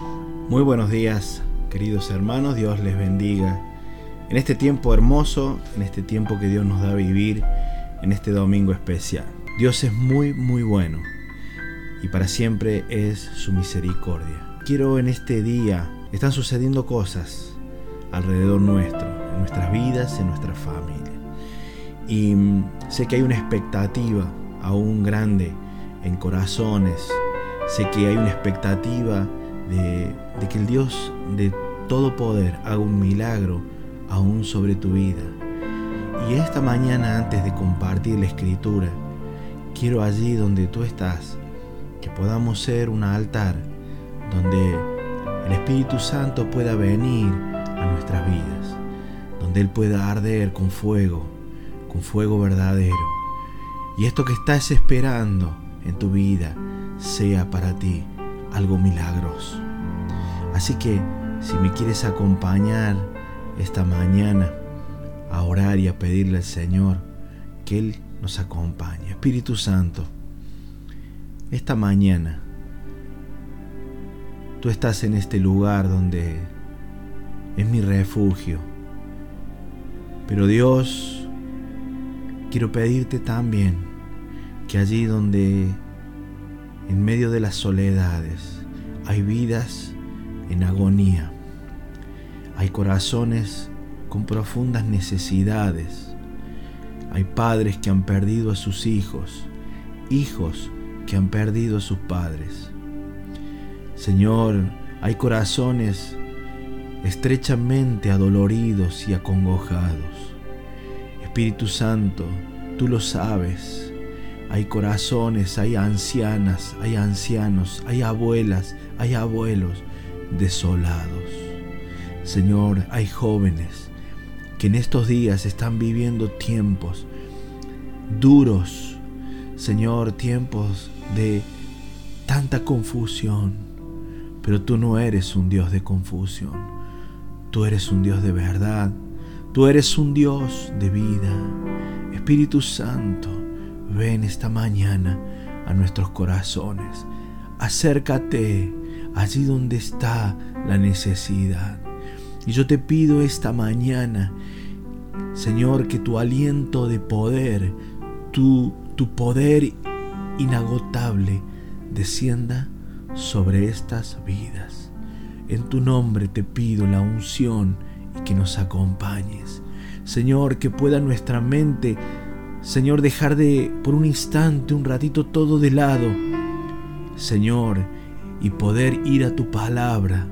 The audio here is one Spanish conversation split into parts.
Muy buenos días, queridos hermanos, Dios les bendiga. En este tiempo hermoso, en este tiempo que Dios nos da a vivir, en este domingo especial. Dios es muy, muy bueno y para siempre es su misericordia. Quiero en este día, están sucediendo cosas alrededor nuestro, en nuestras vidas, en nuestra familia. Y sé que hay una expectativa aún grande en corazones, sé que hay una expectativa de, que el Dios de todo poder haga un milagro aún sobre tu vida. Y esta mañana antes de compartir la escritura, quiero allí donde tú estás, que podamos ser un altar donde el Espíritu Santo pueda venir a nuestras vidas, donde Él pueda arder con fuego, con fuego verdadero. Y esto que estás esperando en tu vida sea para ti algo milagroso. Así que si me quieres acompañar esta mañana a orar y a pedirle al Señor que Él nos acompañe. Espíritu Santo, esta mañana tú estás en este lugar donde es mi refugio. Pero Dios, quiero pedirte también que allí donde en medio de las soledades hay vidas en agonía. Hay corazones con profundas necesidades. Hay padres que han perdido a sus hijos, hijos que han perdido a sus padres. Señor, hay corazones estrechamente adoloridos y acongojados. Espíritu Santo, tú lo sabes hay corazones, hay ancianas, hay ancianos, hay abuelas, hay abuelos desolados. Señor, hay jóvenes que en estos días están viviendo tiempos duros, Señor, tiempos de tanta confusión, pero tú no eres un Dios de confusión, tú eres un Dios de verdad, tú eres un Dios de vida. Espíritu Santo, Ven esta mañana a nuestros corazones. Acércate allí donde está la necesidad. Y yo te pido esta mañana, Señor, que tu aliento de poder, tu, tu poder inagotable, descienda sobre estas vidas. En tu nombre te pido la unción y que nos acompañes. Señor, que pueda nuestra mente Señor, dejar de por un instante, un ratito todo de lado, Señor, y poder ir a tu palabra.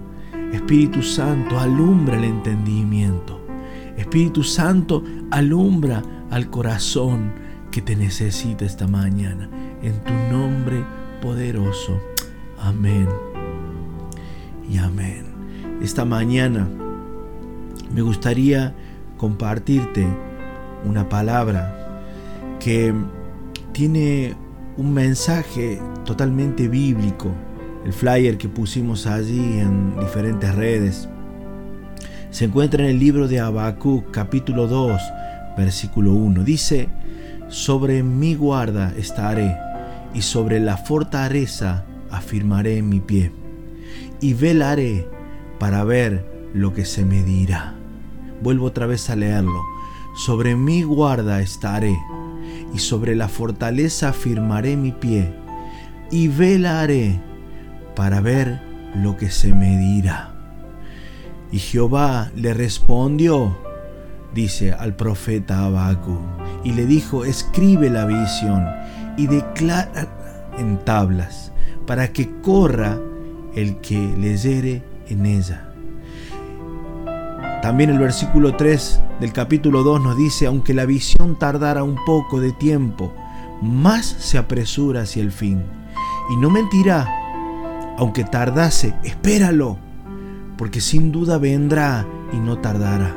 Espíritu Santo, alumbra el entendimiento. Espíritu Santo, alumbra al corazón que te necesita esta mañana. En tu nombre poderoso. Amén. Y amén. Esta mañana me gustaría compartirte una palabra que tiene un mensaje totalmente bíblico. El flyer que pusimos allí en diferentes redes se encuentra en el libro de Habacuc, capítulo 2, versículo 1. Dice: Sobre mi guarda estaré, y sobre la fortaleza afirmaré mi pie, y velaré para ver lo que se me dirá. Vuelvo otra vez a leerlo. Sobre mi guarda estaré y sobre la fortaleza firmaré mi pie, y velaré para ver lo que se me dirá. Y Jehová le respondió, dice al profeta Abacu, y le dijo, escribe la visión y declara en tablas, para que corra el que leyere en ella. También el versículo 3 del capítulo 2 nos dice, aunque la visión tardara un poco de tiempo, más se apresura hacia el fin. Y no mentirá, aunque tardase, espéralo, porque sin duda vendrá y no tardará.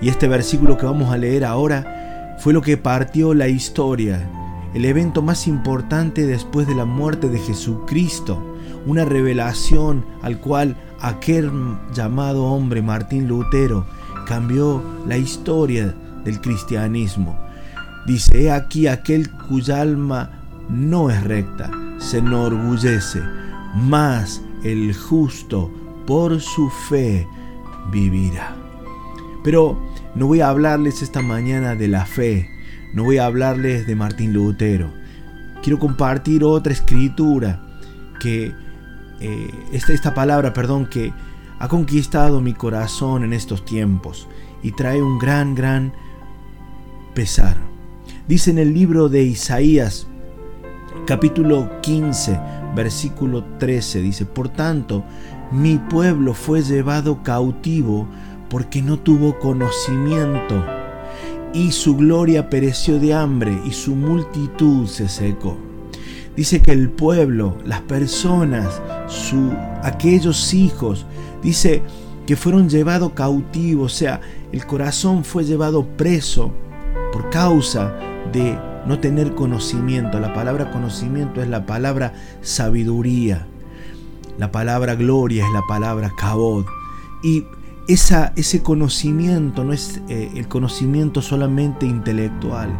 Y este versículo que vamos a leer ahora fue lo que partió la historia, el evento más importante después de la muerte de Jesucristo, una revelación al cual aquel llamado hombre Martín Lutero cambió la historia del cristianismo. Dice, he aquí aquel cuya alma no es recta, se enorgullece, mas el justo por su fe vivirá. Pero no voy a hablarles esta mañana de la fe, no voy a hablarles de Martín Lutero. Quiero compartir otra escritura que eh, esta, esta palabra, perdón, que ha conquistado mi corazón en estos tiempos y trae un gran, gran pesar. Dice en el libro de Isaías, capítulo 15, versículo 13, dice, Por tanto, mi pueblo fue llevado cautivo porque no tuvo conocimiento, y su gloria pereció de hambre, y su multitud se secó. Dice que el pueblo, las personas, aquellos hijos, dice que fueron llevados cautivos, o sea, el corazón fue llevado preso por causa de no tener conocimiento. La palabra conocimiento es la palabra sabiduría. La palabra gloria es la palabra cabod. Y esa, ese conocimiento no es eh, el conocimiento solamente intelectual,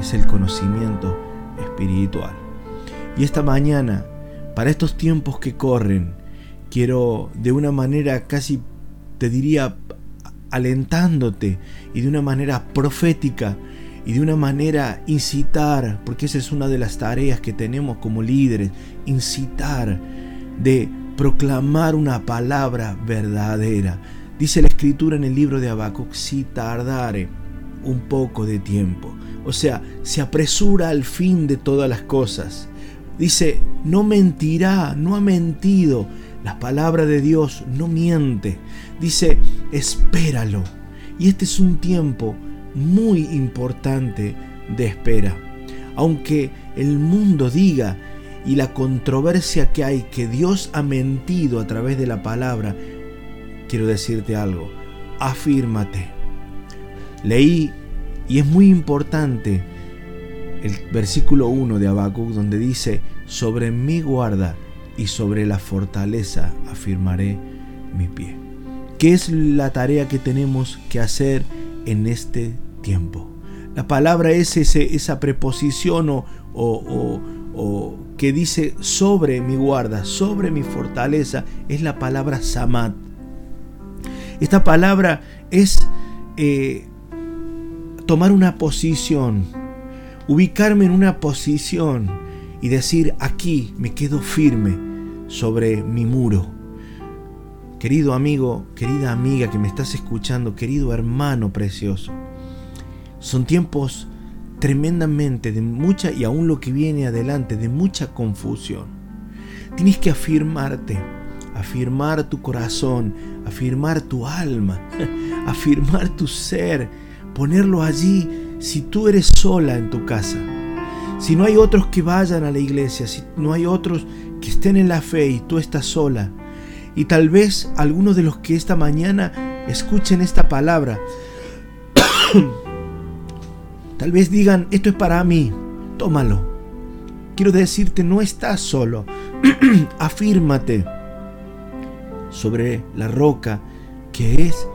es el conocimiento espiritual. Y esta mañana, para estos tiempos que corren, quiero de una manera casi, te diría, alentándote y de una manera profética y de una manera incitar, porque esa es una de las tareas que tenemos como líderes, incitar de proclamar una palabra verdadera. Dice la escritura en el libro de Habacuc, si tardare un poco de tiempo. O sea, se apresura al fin de todas las cosas. Dice, no mentirá, no ha mentido. La palabra de Dios no miente. Dice, espéralo. Y este es un tiempo muy importante de espera. Aunque el mundo diga y la controversia que hay que Dios ha mentido a través de la palabra, quiero decirte algo, afírmate. Leí y es muy importante el versículo 1 de Habacuc donde dice, sobre mi guarda y sobre la fortaleza afirmaré mi pie. ¿Qué es la tarea que tenemos que hacer en este tiempo? La palabra es ese, esa preposición o, o, o, que dice sobre mi guarda, sobre mi fortaleza, es la palabra samat. Esta palabra es eh, tomar una posición, ubicarme en una posición y decir, aquí me quedo firme sobre mi muro. Querido amigo, querida amiga que me estás escuchando, querido hermano precioso, son tiempos tremendamente de mucha, y aún lo que viene adelante, de mucha confusión. Tienes que afirmarte, afirmar tu corazón, afirmar tu alma, afirmar tu ser, ponerlo allí si tú eres sola en tu casa si no hay otros que vayan a la iglesia, si no hay otros que estén en la fe y tú estás sola, y tal vez algunos de los que esta mañana escuchen esta palabra, tal vez digan, esto es para mí, tómalo. Quiero decirte, no estás solo, afírmate sobre la roca que es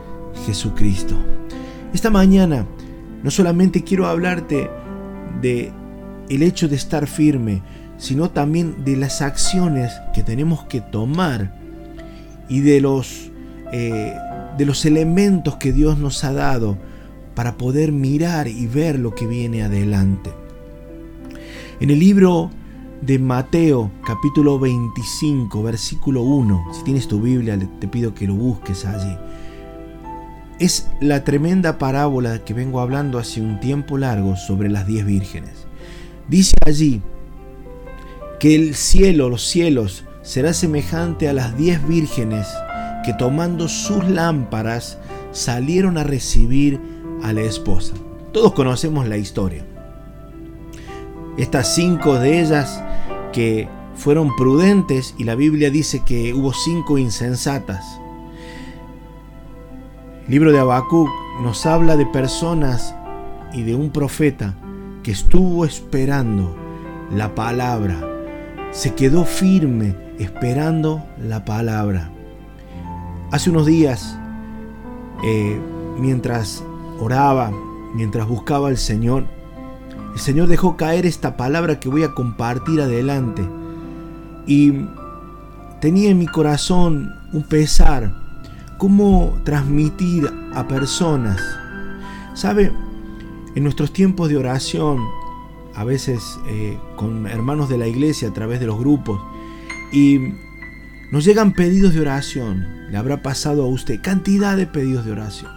Jesucristo. Esta mañana no solamente quiero hablarte de el hecho de estar firme, sino también de las acciones que tenemos que tomar y de los, eh, de los elementos que Dios nos ha dado para poder mirar y ver lo que viene adelante. En el libro de Mateo capítulo 25 versículo 1, si tienes tu Biblia te pido que lo busques allí. Es la tremenda parábola que vengo hablando hace un tiempo largo sobre las diez vírgenes. Dice allí que el cielo, los cielos, será semejante a las diez vírgenes que tomando sus lámparas salieron a recibir a la esposa. Todos conocemos la historia. Estas cinco de ellas que fueron prudentes y la Biblia dice que hubo cinco insensatas. Libro de Habacuc nos habla de personas y de un profeta estuvo esperando la palabra, se quedó firme esperando la palabra. Hace unos días, eh, mientras oraba, mientras buscaba al Señor, el Señor dejó caer esta palabra que voy a compartir adelante. Y tenía en mi corazón un pesar, cómo transmitir a personas. ¿Sabe? En nuestros tiempos de oración, a veces eh, con hermanos de la iglesia a través de los grupos, y nos llegan pedidos de oración, le habrá pasado a usted cantidad de pedidos de oración.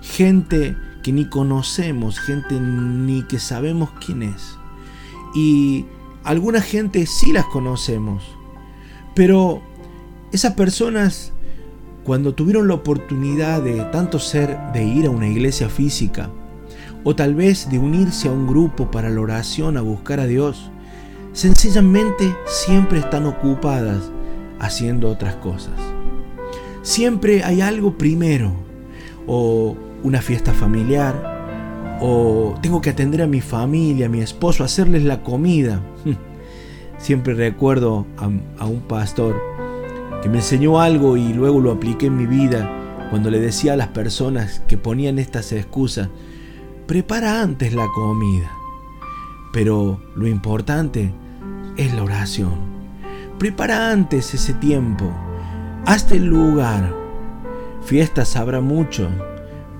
Gente que ni conocemos, gente ni que sabemos quién es. Y alguna gente sí las conocemos, pero esas personas cuando tuvieron la oportunidad de tanto ser de ir a una iglesia física, o tal vez de unirse a un grupo para la oración, a buscar a Dios, sencillamente siempre están ocupadas haciendo otras cosas. Siempre hay algo primero, o una fiesta familiar, o tengo que atender a mi familia, a mi esposo, hacerles la comida. Siempre recuerdo a, un pastor que me enseñó algo y luego lo apliqué en mi vida cuando le decía a las personas que ponían estas excusas, prepara antes la comida. Pero lo importante es la oración. Prepara antes ese tiempo. Hazte el lugar. Fiestas habrá mucho,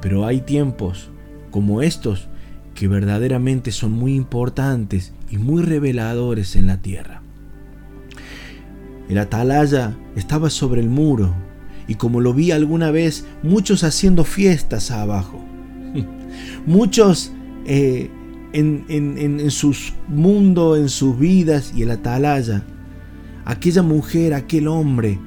pero hay tiempos como estos que verdaderamente son muy importantes y muy reveladores en la tierra. El atalaya estaba sobre el muro y como lo vi alguna vez, muchos haciendo fiestas abajo. muchos eh, en, en, sus mundos, en sus vidas y el atalaya. Aquella mujer, aquel hombre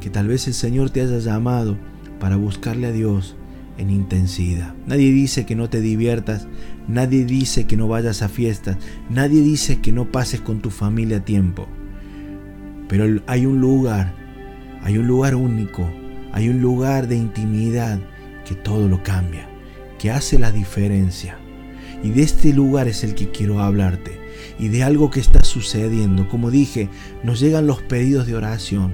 que tal vez el Señor te haya llamado para buscarle a Dios en intensidad. Nadie dice que no te diviertas, nadie dice que no vayas a fiestas, nadie dice que no pases con tu familia tiempo. Pero hay un lugar, hay un lugar único, hay un lugar de intimidad que todo lo cambia, que hace la diferencia. Y de este lugar es el que quiero hablarte y de algo que está sucediendo. Como dije, nos llegan los pedidos de oración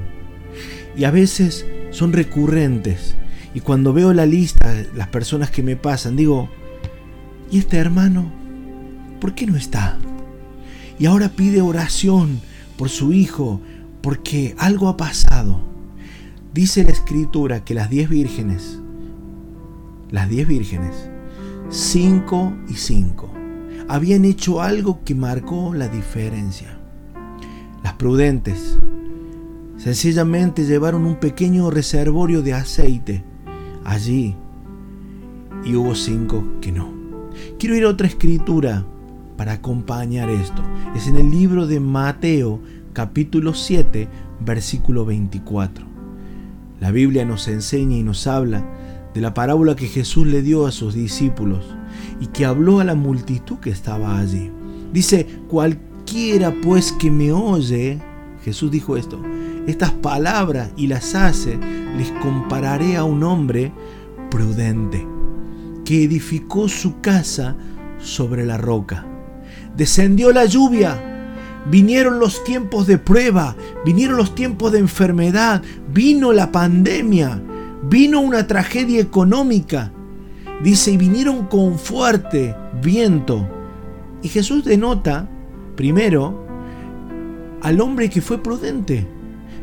y a veces son recurrentes y cuando veo la lista, las personas que me pasan, digo, ¿y este hermano? ¿Por qué no está? Y ahora pide oración por su hijo, porque algo ha pasado. Dice la escritura que las diez vírgenes, las diez vírgenes, cinco y cinco, habían hecho algo que marcó la diferencia. Las prudentes sencillamente llevaron un pequeño reservorio de aceite allí y hubo cinco que no. Quiero ir a otra escritura para acompañar esto. Es en el libro de Mateo capítulo 7 versículo 24. La Biblia nos enseña y nos habla de la parábola que Jesús le dio a sus discípulos y que habló a la multitud que estaba allí. Dice, cualquiera pues que me oye, Jesús dijo esto, estas palabras y las hace, les compararé a un hombre prudente que edificó su casa sobre la roca. Descendió la lluvia, vinieron los tiempos de prueba, vinieron los tiempos de enfermedad, vino la pandemia, vino una tragedia económica. Dice, y vinieron con fuerte viento. Y Jesús denota, primero, al hombre que fue prudente.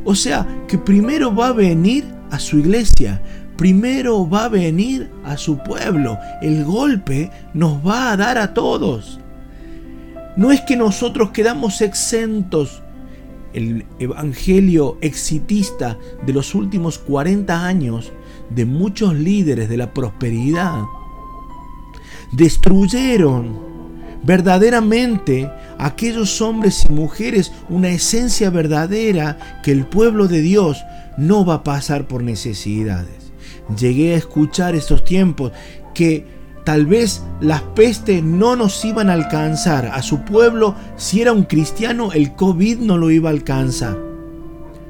O sea, que primero va a venir a su iglesia, primero va a venir a su pueblo. El golpe nos va a dar a todos. No es que nosotros quedamos exentos. El evangelio exitista de los últimos 40 años de muchos líderes de la prosperidad destruyeron verdaderamente aquellos hombres y mujeres una esencia verdadera que el pueblo de Dios no va a pasar por necesidades. Llegué a escuchar estos tiempos que tal vez las pestes no nos iban a alcanzar. A su pueblo, si era un cristiano, el COVID no lo iba a alcanzar.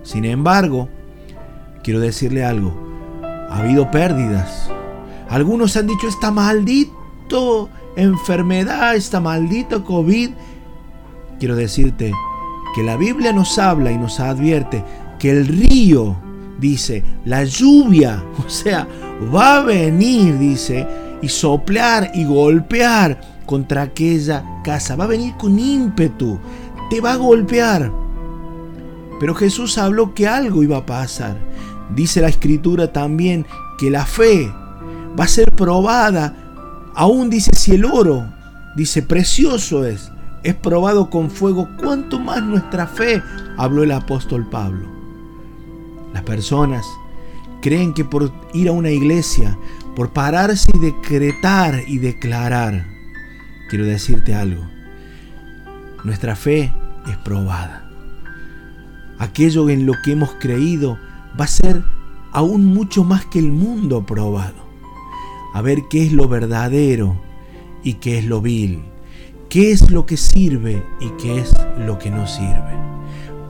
Sin embargo, quiero decirle algo, ha habido pérdidas. Algunos han dicho, está maldito enfermedad, esta maldita COVID, quiero decirte que la Biblia nos habla y nos advierte que el río, dice, la lluvia, o sea, va a venir, dice, y soplar y golpear contra aquella casa. Va a venir con ímpetu, te va a golpear. Pero Jesús habló que algo iba a pasar. Dice la escritura también que la fe va a ser probada. Aún dice si el oro, dice precioso es, es probado con fuego, ¿cuánto más nuestra fe? Habló el apóstol Pablo. Las personas creen que por ir a una iglesia, por pararse y decretar y declarar, quiero decirte algo, nuestra fe es probada. Aquello en lo que hemos creído va a ser aún mucho más que el mundo probado. A ver qué es lo verdadero y qué es lo vil, qué es lo que sirve y qué es lo que no sirve.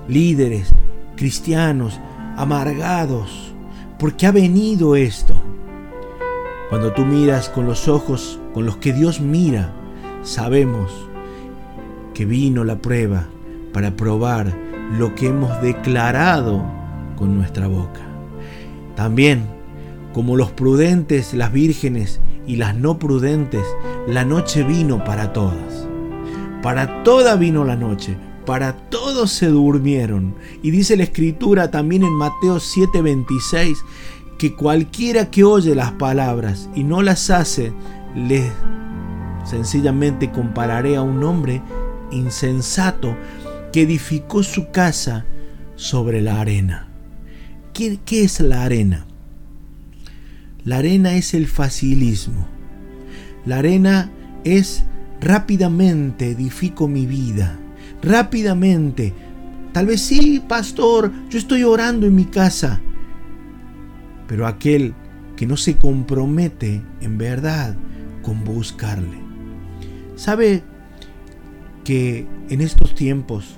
Líderes, cristianos, amargados, porque ha venido esto. Cuando tú miras con los ojos con los que Dios mira, sabemos que vino la prueba para probar lo que hemos declarado con nuestra boca. También, como los prudentes, las vírgenes y las no prudentes, la noche vino para todas. Para toda vino la noche, para todos se durmieron. Y dice la escritura también en Mateo 7:26 que cualquiera que oye las palabras y no las hace, le sencillamente compararé a un hombre insensato que edificó su casa sobre la arena. ¿Qué, ¿Qué, es la arena? La arena es el facilismo. La arena es rápidamente edifico mi vida. Rápidamente. Tal vez sí, pastor, yo estoy orando en mi casa. Pero aquel que no se compromete en verdad con buscarle. ¿Sabe que en estos tiempos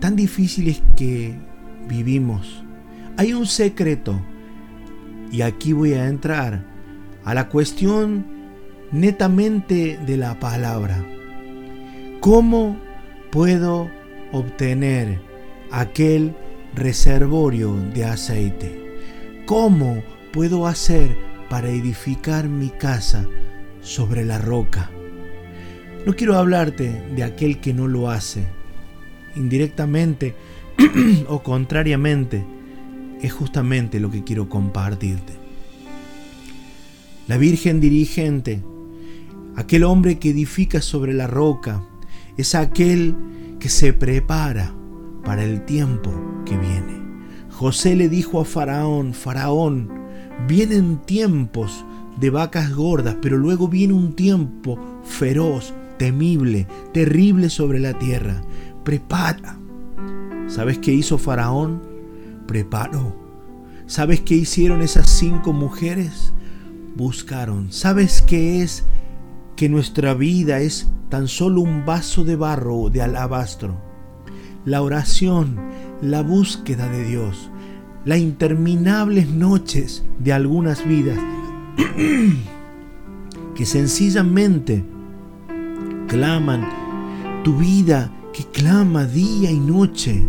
tan difíciles que vivimos, hay un secreto. Y aquí voy a entrar a la cuestión netamente de la palabra. ¿Cómo puedo obtener aquel reservorio de aceite? ¿Cómo puedo hacer para edificar mi casa sobre la roca? No quiero hablarte de aquel que no lo hace. Indirectamente o contrariamente, es justamente lo que quiero compartirte. La Virgen dirigente, aquel hombre que edifica sobre la roca, es aquel que se prepara para el tiempo que viene. José le dijo a Faraón, Faraón, vienen tiempos de vacas gordas, pero luego viene un tiempo feroz, temible, terrible sobre la tierra. Prepara. ¿Sabes qué hizo Faraón? Preparó. ¿Sabes qué hicieron esas cinco mujeres? Buscaron. ¿Sabes qué es? Que nuestra vida es tan solo un vaso de barro de alabastro. La oración, la búsqueda de Dios, las interminables noches de algunas vidas que sencillamente claman, tu vida que clama día y noche,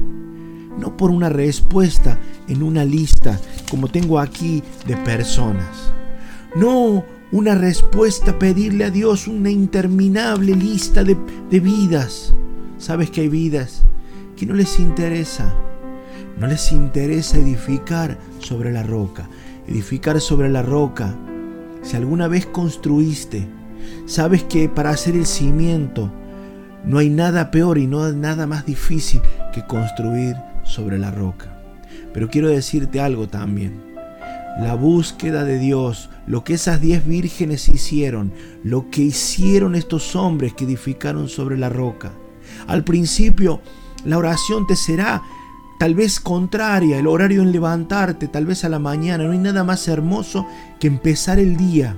no por una respuesta en una lista como tengo aquí de personas, no una respuesta, pedirle a Dios una interminable lista de, de vidas. ¿Sabes que hay vidas que no les interesa? No les interesa edificar sobre la roca. Edificar sobre la roca. Si alguna vez construiste Sabes que para hacer el cimiento no hay nada peor y no hay nada más difícil que construir sobre la roca. Pero quiero decirte algo también. La búsqueda de Dios, lo que esas diez vírgenes hicieron, lo que hicieron estos hombres que edificaron sobre la roca. Al principio la oración te será tal vez contraria, el horario en levantarte, tal vez a la mañana. No hay nada más hermoso que empezar el día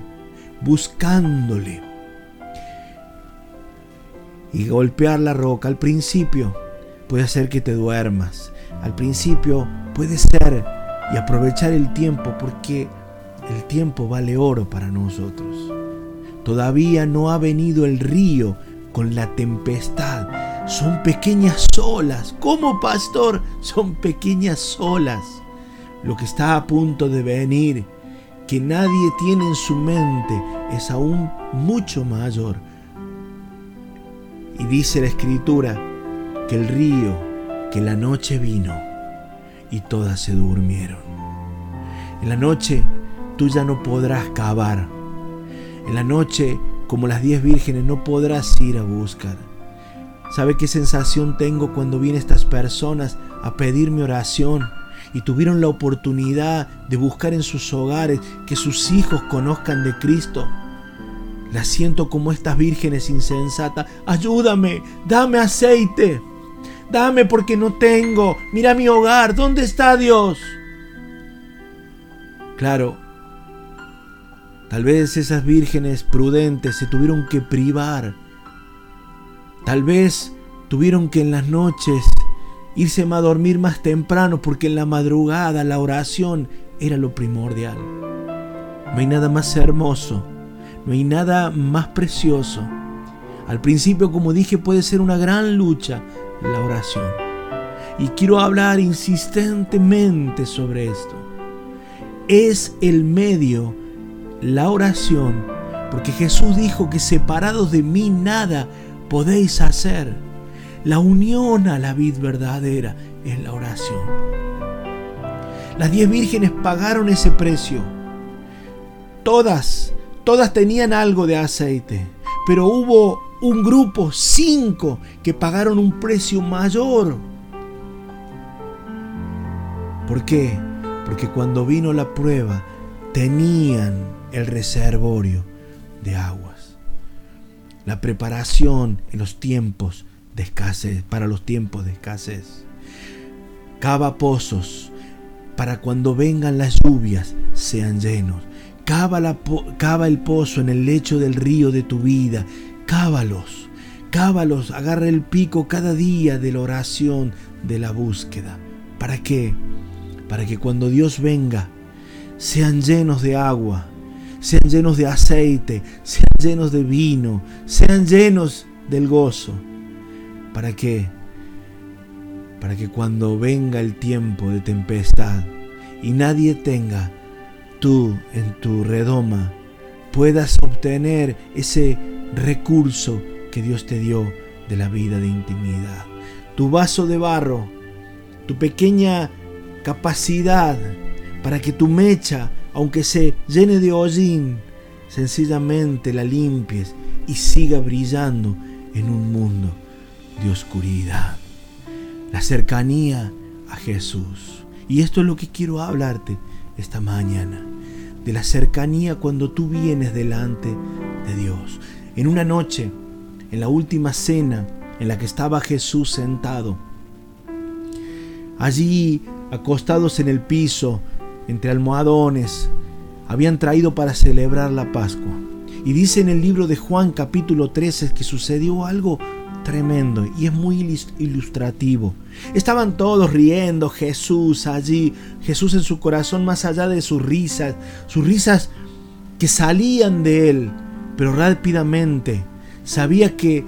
buscándole. Y golpear la roca al principio puede hacer que te duermas. Al principio puede ser y aprovechar el tiempo porque el tiempo vale oro para nosotros. Todavía no ha venido el río con la tempestad. Son pequeñas olas. Como pastor, son pequeñas olas. Lo que está a punto de venir que nadie tiene en su mente es aún mucho mayor. Y dice la escritura que el río, que la noche vino, y todas se durmieron. En la noche tú ya no podrás cavar. En la noche, como las diez vírgenes, no podrás ir a buscar. ¿Sabe qué sensación tengo cuando vienen estas personas a pedirme oración y tuvieron la oportunidad de buscar en sus hogares que sus hijos conozcan de Cristo? La siento como estas vírgenes insensatas. Ayúdame, dame aceite. Dame porque no tengo. Mira mi hogar. ¿Dónde está Dios? Claro, tal vez esas vírgenes prudentes se tuvieron que privar. Tal vez tuvieron que en las noches irse a dormir más temprano porque en la madrugada la oración era lo primordial. No hay nada más hermoso, no hay nada más precioso. Al principio, como dije, puede ser una gran lucha la oración. Y quiero hablar insistentemente sobre esto es el medio, la oración, porque Jesús dijo que separados de mí nada podéis hacer. La unión a la vid verdadera es la oración. Las diez vírgenes pagaron ese precio. Todas, todas tenían algo de aceite, pero hubo un grupo, cinco, que pagaron un precio mayor. ¿Por qué? porque cuando vino la prueba tenían el reservorio de aguas. La preparación en los tiempos de escasez, para los tiempos de escasez. Cava pozos para cuando vengan las lluvias sean llenos. Cava, la, cava el pozo en el lecho del río de tu vida. Cávalos, cávalos, agarra el pico cada día de la oración, de la búsqueda. ¿Para qué? para que cuando Dios venga sean llenos de agua, sean llenos de aceite, sean llenos de vino, sean llenos del gozo. ¿Para qué? Para que cuando venga el tiempo de tempestad y nadie tenga, tú en tu redoma puedas obtener ese recurso que Dios te dio de la vida de intimidad. Tu vaso de barro, tu pequeña capacidad para que tu mecha, aunque se llene de hollín, sencillamente la limpies y siga brillando en un mundo de oscuridad. La cercanía a Jesús. Y esto es lo que quiero hablarte esta mañana. De la cercanía cuando tú vienes delante de Dios. En una noche, en la última cena en la que estaba Jesús sentado, allí acostados en el piso, entre almohadones, habían traído para celebrar la Pascua. Y dice en el libro de Juan capítulo 13 que sucedió algo tremendo y es muy ilustrativo. Estaban todos riendo, Jesús allí, Jesús en su corazón más allá de sus risas, sus risas que salían de él, pero rápidamente sabía que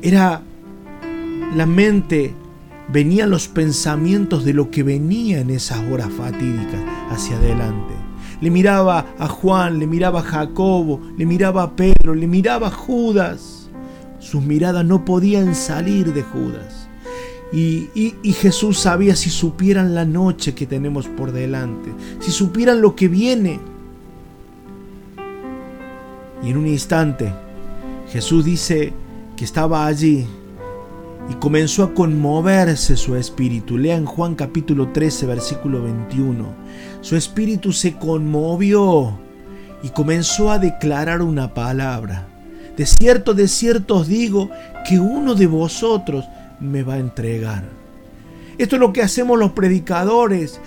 era la mente venían los pensamientos de lo que venía en esas horas fatídicas hacia adelante. Le miraba a Juan, le miraba a Jacobo, le miraba a Pedro, le miraba a Judas. Sus miradas no podían salir de Judas. Y, y, Jesús sabía si supieran la noche que tenemos por delante, si supieran lo que viene. Y en un instante Jesús dice que estaba allí y comenzó a conmoverse su espíritu. Lean Juan capítulo 13, versículo 21. Su espíritu se conmovió y comenzó a declarar una palabra. De cierto, de cierto os digo que uno de vosotros me va a entregar. Esto es lo que hacemos los predicadores.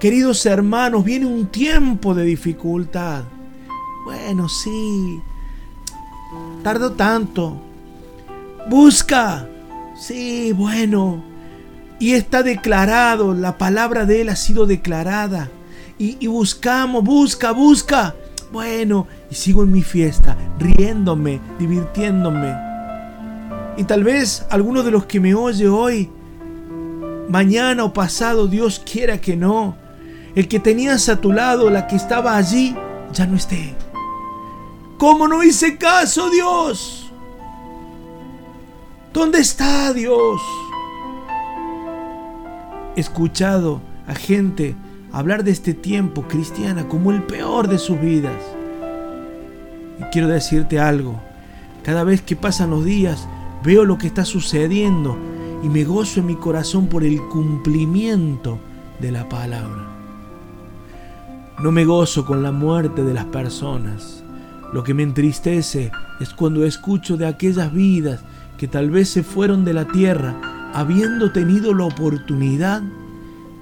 Queridos hermanos, viene un tiempo de dificultad. Bueno, sí. Tardó tanto. Busca, Sí, bueno. Y está declarado, la palabra de Él ha sido declarada. Y, buscamos, busca, busca. Bueno, y sigo en mi fiesta, riéndome, divirtiéndome. Y tal vez alguno de los que me oye hoy, mañana o pasado, Dios quiera que no, el que tenías a tu lado, la que estaba allí, ya no esté. ¿Cómo no hice caso, Dios? ¿Dónde está Dios? He escuchado a gente hablar de este tiempo cristiana como el peor de sus vidas. Y quiero decirte algo, cada vez que pasan los días veo lo que está sucediendo y me gozo en mi corazón por el cumplimiento de la palabra. No me gozo con la muerte de las personas. Lo que me entristece es cuando escucho de aquellas vidas que tal vez se fueron de la tierra habiendo tenido la oportunidad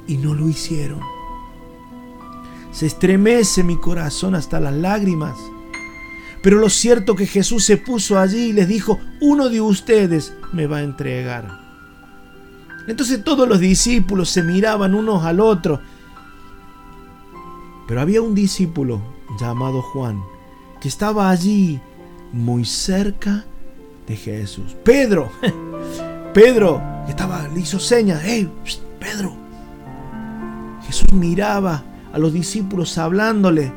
y no lo hicieron. Se estremece mi corazón hasta las lágrimas. Pero lo cierto que Jesús se puso allí y les dijo, uno de ustedes me va a entregar. Entonces todos los discípulos se miraban unos al otro. Pero había un discípulo llamado Juan que estaba allí muy cerca Jesús. Pedro, Pedro estaba, le hizo señas, hey, Pedro. Jesús miraba a los discípulos hablándole.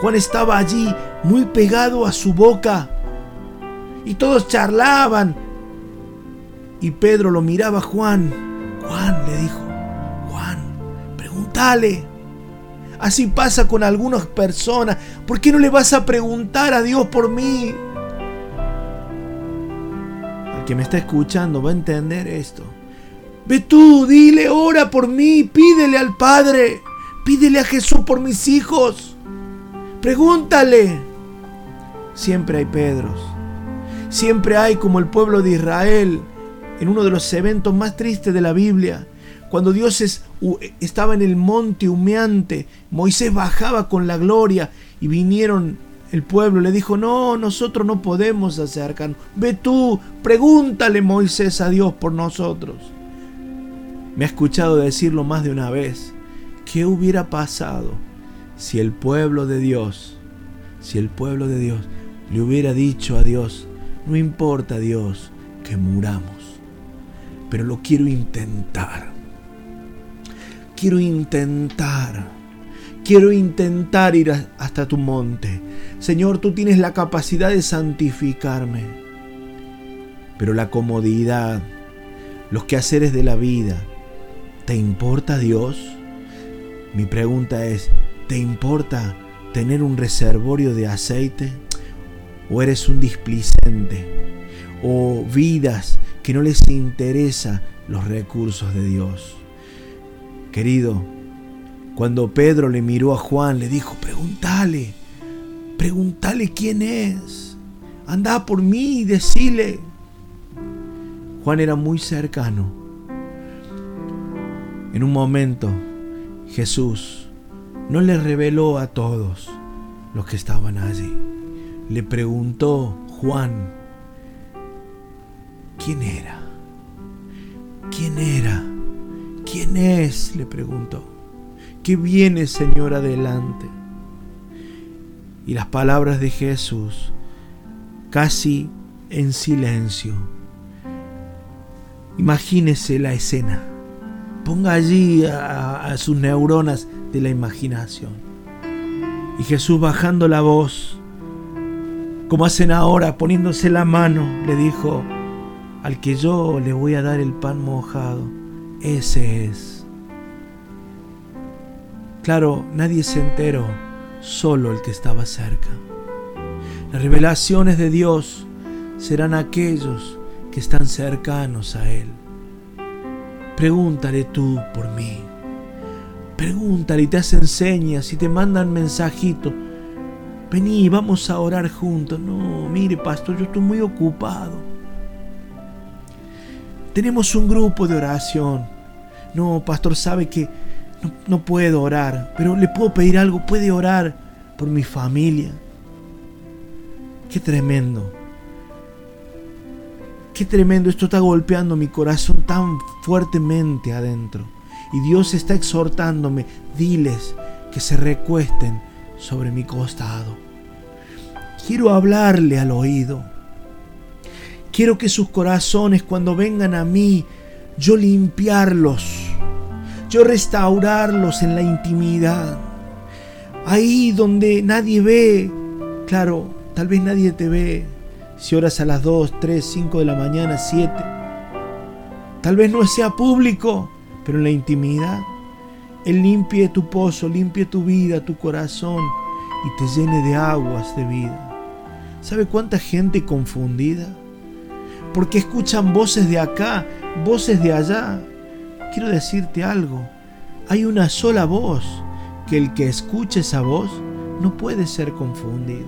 Juan estaba allí muy pegado a su boca. Y todos charlaban. Y Pedro lo miraba a Juan. Juan le dijo, Juan, pregúntale. Así pasa con algunas personas. ¿Por qué no le vas a preguntar a Dios por mí? Que me está escuchando va a entender esto. Ve tú, dile, ora por mí, pídele al Padre. Pídele a Jesús por mis hijos. Pregúntale. Siempre hay Pedros. Siempre hay como el pueblo de Israel en uno de los eventos más tristes de la Biblia. Cuando Dios estaba en el monte humeante, Moisés bajaba con la gloria y vinieron el pueblo. Le dijo, no, nosotros no podemos acercarnos. Ve tú, pregúntale Moisés a Dios por nosotros. Me ha escuchado decirlo más de una vez. ¿Qué hubiera pasado si el pueblo de Dios, si el pueblo de Dios le hubiera dicho a Dios, no importa Dios que muramos, pero lo quiero intentar? Quiero intentar. Quiero intentar ir hasta tu monte. Señor, tú tienes la capacidad de santificarme. Pero la comodidad, los quehaceres de la vida, ¿te importa Dios? Mi pregunta es, ¿te importa tener un reservorio de aceite? ¿O eres un displicente? ¿O vidas que no les interesa los recursos de Dios? Querido, cuando Pedro le miró a Juan, le dijo, pregúntale, pregúntale quién es. Anda por mí y decile. Juan era muy cercano. En un momento Jesús no le reveló a todos los que estaban allí. Le preguntó Juan, ¿quién era? ¿Quién era? ¿Quién es? le preguntó. ¿Qué viene, Señor, adelante? Y las palabras de Jesús, casi en silencio. Imagínese la escena ponga allí a, sus neuronas de la imaginación. Y Jesús bajando la voz, como hacen ahora, poniéndose la mano, le dijo, al que yo le voy a dar el pan mojado, ese es. Claro, nadie se enteró, solo el que estaba cerca. Las revelaciones de Dios serán aquellos que están cercanos a Él. Pregúntale tú por mí. Pregúntale y te hacen señas y te mandan mensajitos. Vení, vamos a orar juntos. No, mire, pastor, yo estoy muy ocupado. Tenemos un grupo de oración. No, pastor, sabe que no, puedo orar, pero le puedo pedir algo. Puede orar por mi familia. Qué tremendo. Qué tremendo, esto está golpeando mi corazón tan fuertemente adentro. Y Dios está exhortándome, diles que se recuesten sobre mi costado. Quiero hablarle al oído. Quiero que sus corazones cuando vengan a mí, yo limpiarlos, yo restaurarlos en la intimidad. Ahí donde nadie ve, claro, tal vez nadie te ve, si oras a las 2, 3, 5 de la mañana, 7. Tal vez no sea público, pero en la intimidad. Él limpie tu pozo, limpie tu vida, tu corazón y te llene de aguas de vida. ¿Sabe cuánta gente confundida? Porque escuchan voces de acá, voces de allá. Quiero decirte algo. Hay una sola voz que el que escuche esa voz no puede ser confundido.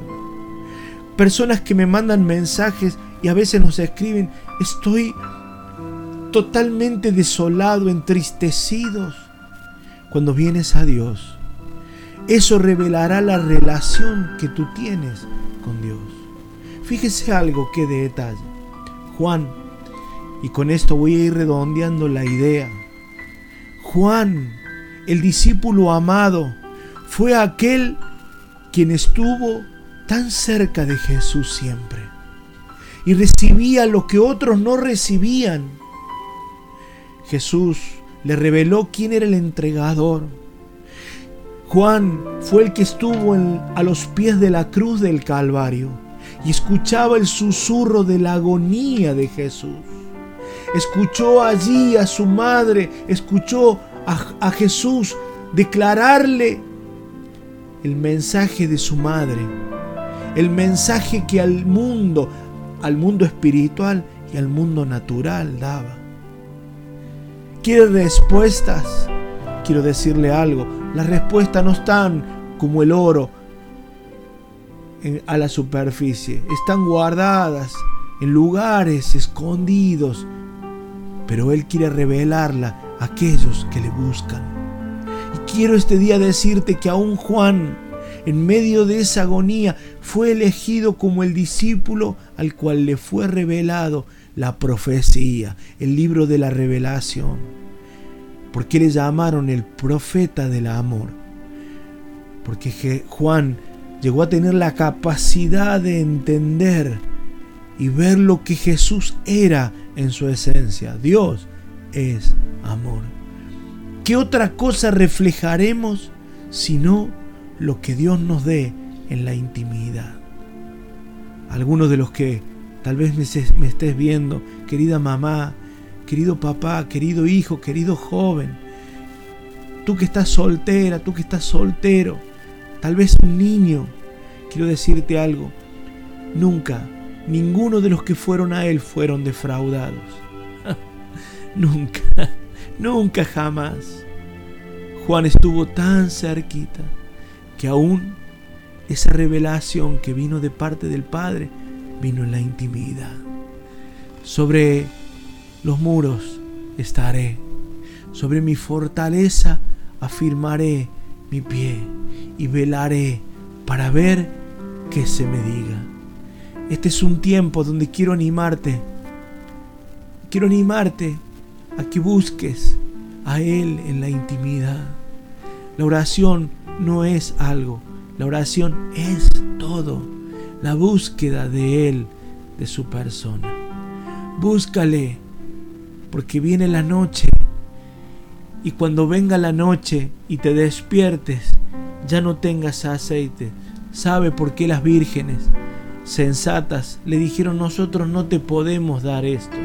Personas que me mandan mensajes y a veces nos escriben, estoy totalmente desolado, entristecidos. Cuando vienes a Dios, eso revelará la relación que tú tienes con Dios. Fíjese algo que de detalle. Juan, y con esto voy a ir redondeando la idea. Juan, el discípulo amado, fue aquel quien estuvo tan cerca de Jesús siempre y recibía lo que otros no recibían. Jesús le reveló quién era el entregador. Juan fue el que estuvo a los pies de la cruz del Calvario y escuchaba el susurro de la agonía de Jesús. Escuchó allí a su madre, escuchó a Jesús declararle el mensaje de su madre, el mensaje que al mundo, al mundo espiritual y al mundo natural daba. ¿Quiere respuestas? Quiero decirle algo, las respuestas no están como el oro a la superficie, están guardadas en lugares escondidos, pero Él quiere revelarla a aquellos que le buscan. Y quiero este día decirte que aún Juan, en medio de esa agonía, fue elegido como el discípulo al cual le fue revelado la profecía, el libro de la revelación. ¿Por qué le llamaron el profeta del amor? Porque Juan llegó a tener la capacidad de entender y ver lo que Jesús era en su esencia. Dios es amor. ¿Qué otra cosa reflejaremos sino lo que Dios nos dé en la intimidad? Algunos de los que tal vez me, estés viendo, querida mamá, querido papá, querido hijo, querido joven, tú que estás soltera, tú que estás soltero, tal vez un niño, quiero decirte algo, nunca, ninguno de los que fueron a Él fueron defraudados. nunca. Nunca jamás. Juan estuvo tan cerquita que aún esa revelación que vino de parte del Padre vino en la intimidad. Sobre los muros estaré, sobre mi fortaleza afirmaré mi pie y velaré para ver qué se me diga. Este es un tiempo donde quiero animarte. Quiero animarte a que busques a Él en la intimidad. La oración no es algo, la oración es todo. La búsqueda de Él, de su persona. Búscale, porque viene la noche. Y cuando venga la noche y te despiertes, ya no tengas aceite. ¿Sabe por qué las vírgenes sensatas le dijeron nosotros no te podemos dar esto?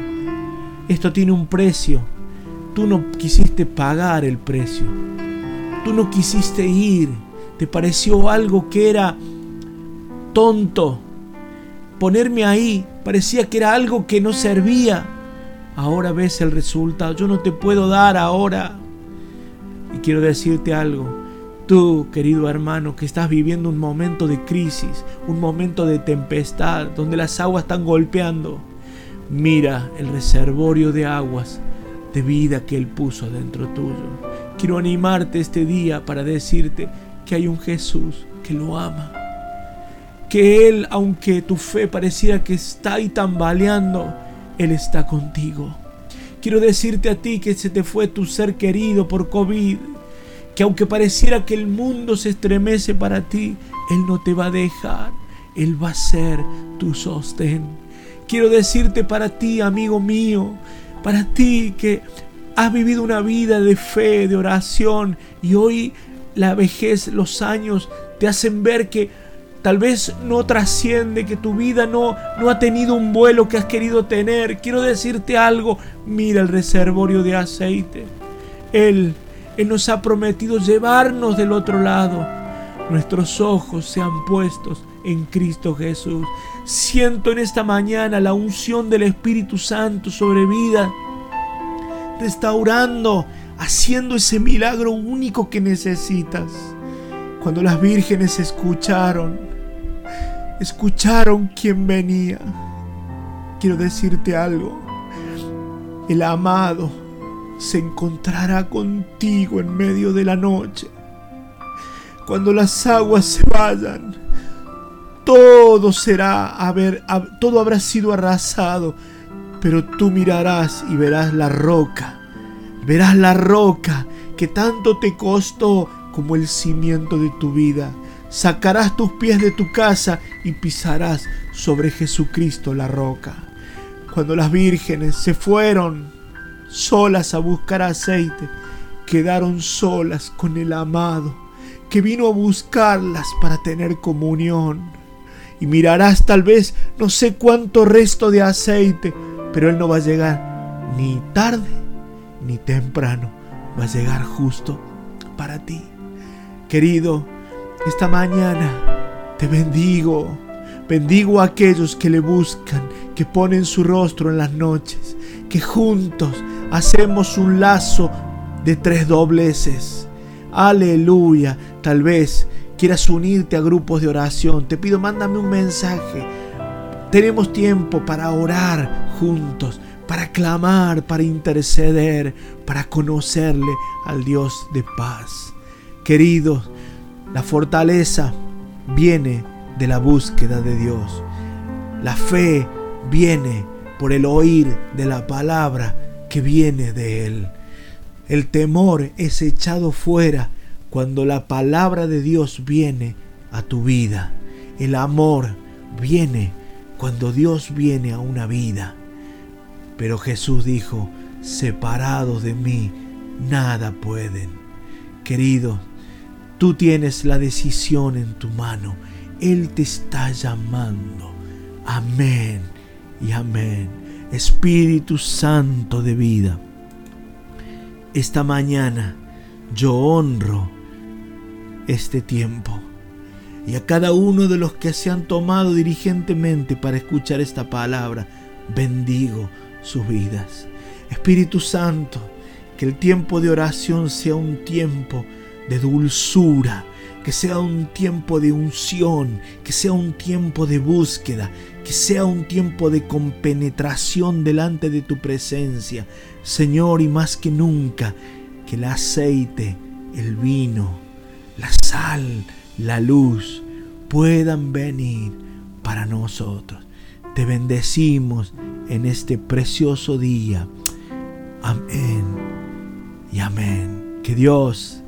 Esto tiene un precio. Tú no quisiste pagar el precio. Tú no quisiste ir. Te pareció algo que era tonto. Ponerme ahí parecía que era algo que no servía. Ahora ves el resultado. Yo no te puedo dar ahora. Y quiero decirte algo. Tú, querido hermano, que estás viviendo un momento de crisis, un momento de tempestad, donde las aguas están golpeando Mira el reservorio de aguas de vida que Él puso dentro tuyo. Quiero animarte este día para decirte que hay un Jesús que lo ama. Que Él, aunque tu fe pareciera que está ahí tambaleando, Él está contigo. Quiero decirte a ti que se te fue tu ser querido por COVID, que aunque pareciera que el mundo se estremece para ti, Él no te va a dejar. Él va a ser tu sostén. Quiero decirte para ti, amigo mío, para ti que has vivido una vida de fe, de oración y hoy la vejez, los años te hacen ver que tal vez no trasciende, que tu vida no, no ha tenido un vuelo que has querido tener. Quiero decirte algo, mira el reservorio de aceite. Él Él nos ha prometido llevarnos del otro lado. Nuestros ojos sean puestos en Cristo Jesús. Siento en esta mañana la unción del Espíritu Santo sobre vida, restaurando, haciendo ese milagro único que necesitas. Cuando las vírgenes escucharon, escucharon quién venía. Quiero decirte algo. El amado se encontrará contigo en medio de la noche. Cuando las aguas se vayan, todo será haber, todo habrá sido arrasado, pero tú mirarás y verás la roca. Verás la roca que tanto te costó como el cimiento de tu vida. Sacarás tus pies de tu casa y pisarás sobre Jesucristo la roca. Cuando las vírgenes se fueron solas a buscar aceite, quedaron solas con el amado, que vino a buscarlas para tener comunión. Y mirarás tal vez no sé cuánto resto de aceite, pero Él no va a llegar ni tarde ni temprano, va a llegar justo para ti. Querido, esta mañana te bendigo Bendigo a aquellos que le buscan, que ponen su rostro en las noches, que juntos hacemos un lazo de tres dobleces. Aleluya. Tal vez quieras unirte a grupos de oración. Te pido, mándame un mensaje. Tenemos tiempo para orar juntos, para clamar, para interceder, para conocerle al Dios de paz. Queridos, la fortaleza viene de la búsqueda de Dios. La fe viene por el oír de la palabra que viene de Él. El temor es echado fuera cuando la palabra de Dios viene a tu vida. El amor viene cuando Dios viene a una vida. Pero Jesús dijo, separados de mí, nada pueden. Querido, tú tienes la decisión en tu mano él te está llamando. Amén y amén. Espíritu Santo de vida. Esta mañana yo honro este tiempo y a cada uno de los que se han tomado diligentemente para escuchar esta palabra, bendigo sus vidas. Espíritu Santo, que el tiempo de oración sea un tiempo de dulzura, que sea un tiempo de unción, que sea un tiempo de búsqueda, que sea un tiempo de compenetración delante de tu presencia. Señor, y más que nunca, que el aceite, el vino, la sal, la luz puedan venir para nosotros. Te bendecimos en este precioso día. Amén y amén. Que Dios